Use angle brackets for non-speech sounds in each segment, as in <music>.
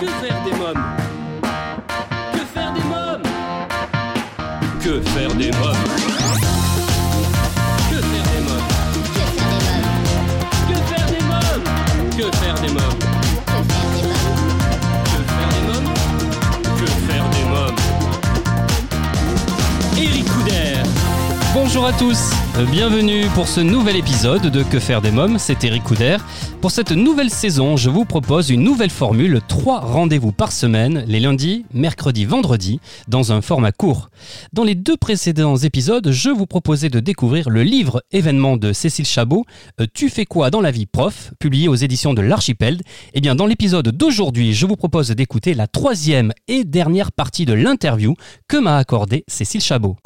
Que faire des mômes Que faire des mômes Que faire des mômes Que faire des mômes Que faire des mômes Que faire des mômes Que faire des mômes Que faire des mômes Eric Couder Bonjour à tous, bienvenue pour ce nouvel épisode de Que faire des mômes, c'est Eric Couder. Pour cette nouvelle saison, je vous propose une nouvelle formule, trois rendez-vous par semaine, les lundis, mercredis, vendredis, dans un format court. Dans les deux précédents épisodes, je vous proposais de découvrir le livre événement de Cécile Chabot, euh, Tu fais quoi dans la vie prof, publié aux éditions de l'Archipel. Eh bien, dans l'épisode d'aujourd'hui, je vous propose d'écouter la troisième et dernière partie de l'interview que m'a accordée Cécile Chabot.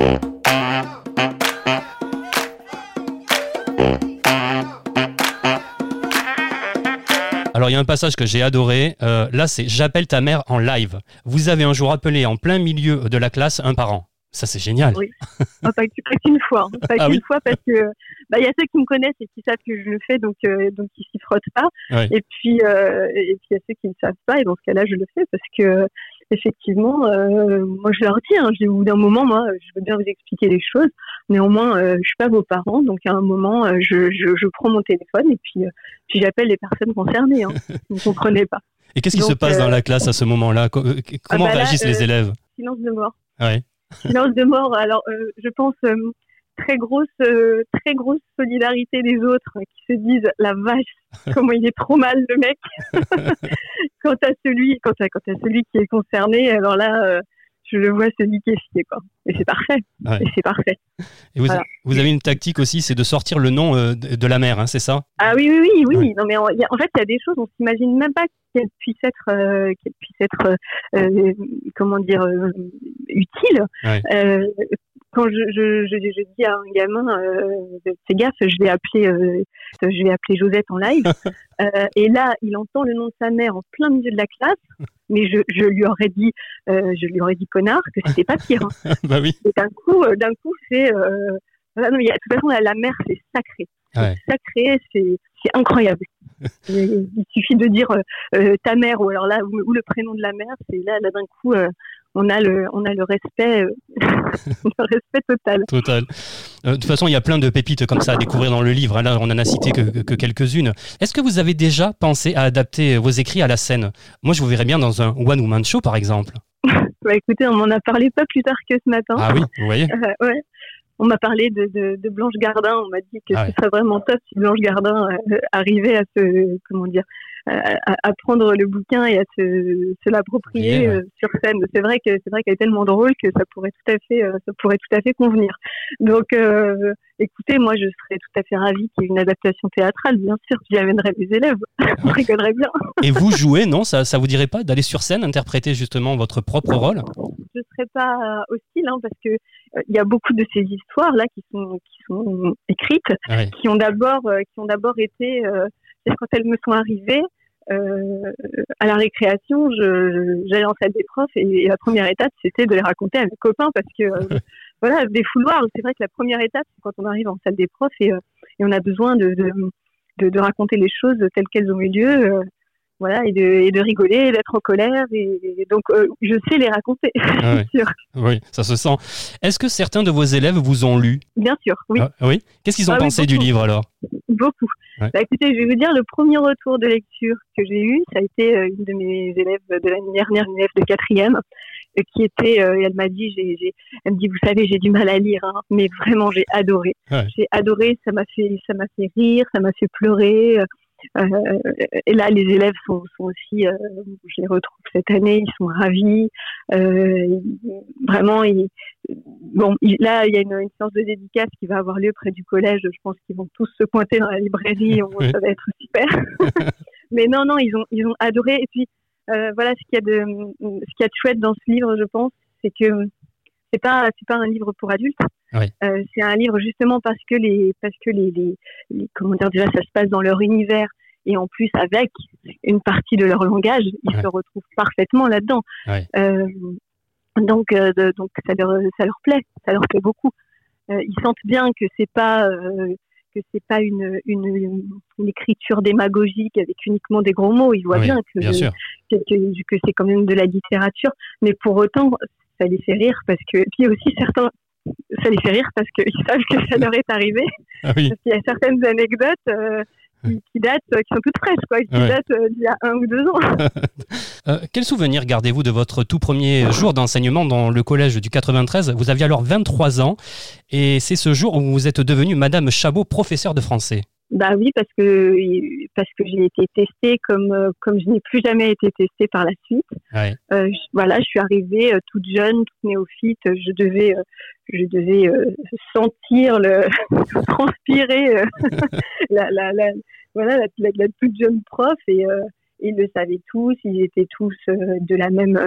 Alors il y a un passage que j'ai adoré. Euh, là, c'est J'appelle ta mère en live. Vous avez un jour appelé en plein milieu de la classe un parent. Ça, c'est génial. Oui. Non, pas, qu'une fois. hein. Pas Ah qu'une oui. fois parce que bah, il y a ceux qui me connaissent et qui savent que je le fais, donc euh, donc ils s'y frottent pas. Et puis euh, et puis il y a ceux qui ne savent pas et dans ce cas-là, je le fais parce que effectivement, euh, moi je leur dis, hein, je dis, au bout d'un moment, moi, je veux bien vous expliquer les choses. Néanmoins, euh, je suis pas vos parents, donc à un moment, euh, je, je, je prends mon téléphone et puis euh, puis j'appelle les personnes concernées. Hein. <laughs> vous comprenez pas. Et qu'est-ce qui se passe dans la classe à ce moment-là? Euh, Comment bah là, réagissent les élèves? Silence de mort. Ouais. silence de mort. Alors, je pense très grosse, euh, très grosse solidarité des autres qui se disent la vache, <laughs> comment il est trop mal le mec. <laughs> quant à celui, quant à, quant à celui qui est concerné, alors là, euh, je le vois se liquéfier quoi. Et c'est parfait. Ouais. Et c'est parfait. Et vous, Voilà. vous avez une tactique aussi, c'est de sortir le nom euh, de de la mère, hein, c'est ça? Ah oui, oui, oui, oui. Ouais. Non, mais en, il y a- en fait, il y a des choses, on s'imagine même pas qu'elles puissent être, euh, qu'elles puissent être, euh, comment dire, utiles. Ouais. Quand je, je, je, je dis à un gamin, euh, fais gaffe, je vais appeler, euh, je vais appeler Josette en live. <laughs> Euh, et là, il entend le nom de sa mère en plein milieu de la classe. Mais je, lui aurais dit, euh, je lui aurais dit connard que c'était pas pire. hein. <laughs> Bah oui. Et d'un coup, d'un coup, c'est, euh, voilà, non, il y a- de toute façon, la, la mère, c'est sacré. Ouais. Sacré, c'est, c'est incroyable. <laughs> il il suffit de dire ta mère ou alors là ou, ou le prénom de la mère, c'est là, là d'un coup, on a le, on a le respect, euh, <laughs> le respect total. Total. Euh, de toute façon, il y a plein de pépites comme ça à découvrir dans le livre. hein. Là, on en a cité que, que- que quelques-unes. Est-ce que vous avez déjà pensé à adapter vos écrits à la scène? Moi, je vous verrais bien dans un one-woman show, par exemple. <laughs> Bah, écoutez, on m'en a parlé pas plus tard que ce matin. Ah oui, vous voyez Euh, ouais. On m'a parlé de, de, de Blanche Gardin. On m'a dit que Ah ce serait vraiment top si Blanche Gardin euh, arrivait à se, comment dire, à, prendre le bouquin et à se, se l'approprier Yeah, euh, sur scène. C'est vrai que c'est vrai qu'elle est tellement drôle que ça pourrait tout à fait, euh, ça pourrait tout à fait convenir. Donc, euh, écoutez, moi, je serais tout à fait ravie qu'il y ait une adaptation théâtrale, bien sûr. J'y amènerais des élèves. <laughs> On rigolerait bien. Et vous jouez, non? Ça, ça vous dirait pas d'aller sur scène, interpréter justement votre propre rôle? Je serais pas euh, hostile hein, parce que euh, il y a beaucoup de ces histoires là qui sont qui sont écrites qui ont d'abord euh, qui ont d'abord été quand elles me sont arrivées euh, à la récréation je j'allais en salle des profs et, et la première étape c'était de les raconter à mes copains parce que euh, <laughs> voilà des fouloirs. C'est vrai que la première étape c'est quand on arrive en salle des profs et, euh, et on a besoin de de, de de raconter les choses telles qu'elles ont eu lieu voilà et de, et de rigoler d'être en colère et, et donc euh, je sais les raconter <laughs> Ah sûr. Oui, ça se sent. Est-ce que certains de vos élèves vous ont lu? Bien sûr, oui, Ah, Oui? Qu'est-ce qu'ils ont Ah oui, pensé du livre alors? Beaucoup. Ouais. Bah, écoutez, je vais vous dire, le premier retour de lecture que j'ai eu, ça a été euh, une de mes élèves de l'année dernière, une élève de quatrième, euh, qui était, euh, elle m'a dit, j'ai- elle me dit, vous savez, j'ai du mal à lire, hein, mais vraiment, j'ai adoré. Ouais. J'ai adoré, ça m'a fait, ça m'a fait rire, ça m'a fait pleurer. Euh, et là, les élèves sont, sont aussi, euh, je les retrouve cette année, ils sont ravis. Euh, vraiment, ils, bon, il- là, il y a une, une séance de dédicace qui va avoir lieu près du collège. Je pense qu'ils vont tous se pointer dans la librairie. On- Oui. Ça va être super. <laughs> Mais non, non, ils ont, ils ont adoré. Et puis, euh, voilà, ce qu'il y a de, ce qu'il y a de chouette dans ce livre, je pense, c'est que c'est pas, c'est pas un livre pour adultes. Oui. Euh, c'est un livre justement parce que les, parce que les, les, les- comment dire déjà, ça se passe dans leur univers et en plus avec une partie de leur langage, ils Ouais. se retrouvent parfaitement là-dedans. Ouais. Euh, donc, euh, donc ça leur, ça leur plaît, ça leur plaît beaucoup. Euh, ils sentent bien que c'est pas, que c'est pas une, une, une, écriture démagogique avec uniquement des gros mots. Il voit bien que, que, que c'est quand même de la littérature, mais pour autant, ça les fait rire parce que puis aussi certains ça les fait rire parce qu'ils <laughs> savent que ça leur est arrivé. Ah oui. Parce qu'il y a certaines anecdotes euh, qui, datent, qui sont toutes fraîches, quoi, qui datent euh, d'il y a un ou deux ans. <laughs> euh, quel souvenir gardez-vous de votre tout premier jour d'enseignement dans le collège du 93 Vous aviez alors 23 ans et c'est ce jour où vous êtes devenue Madame Chabot, professeure de français. Bah oui, parce que parce que j'ai été testée comme euh, comme je n'ai plus jamais été testée par la suite. Ouais. Euh, voilà, je suis arrivée euh, toute jeune, toute néophyte. Je devais je devais sentir le <laughs> transpirer <laughs> la, la, la, voilà la, la, toute jeune prof et ils le savaient tous. Ils étaient tous de la même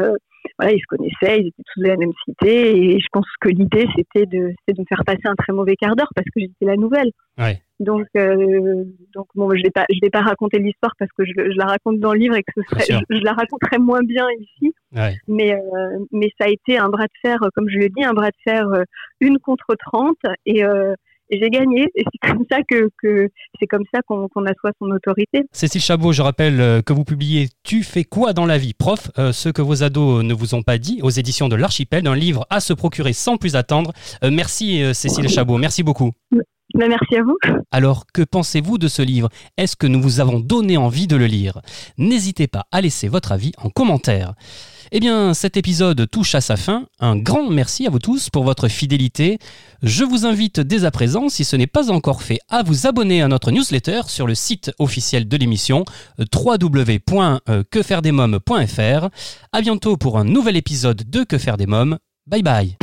voilà, ils se connaissaient, ils étaient tous de la même cité, et je pense que l'idée c'était de, de me faire passer un très mauvais quart d'heure parce que j'étais la nouvelle. Ouais. Donc, euh, donc bon, je vais je vais pas raconter l'histoire parce que je, je, la raconte dans le livre et que ce serait, je, je, la raconterai moins bien ici. Ouais. Mais, euh, mais ça a été un bras de fer, comme je le dis, un bras de fer euh, une contre 30 et euh, et j'ai gagné. Et c'est <laughs> comme ça que, que c'est comme ça qu'on qu assoit son autorité. Cécile Chabot, je rappelle euh, que vous publiez Tu fais quoi dans la vie, prof euh, Ce que vos ados ne vous ont pas dit aux éditions de l'Archipel, un livre à se procurer sans plus attendre. Euh, merci Cécile Chabot, merci beaucoup. Ben, merci à vous. Alors, que pensez-vous de ce livre? Est-ce que nous vous avons donné envie de le lire? N'hésitez pas à laisser votre avis en commentaire. Eh bien, cet épisode touche à sa fin. Un grand merci à vous tous pour votre fidélité. Je vous invite dès à présent, si ce n'est pas encore fait, à vous abonner à notre newsletter sur le site officiel de l'émission www.quefairedesmoms.fr. À bientôt pour un nouvel épisode de Que faire des mômes. Bye bye.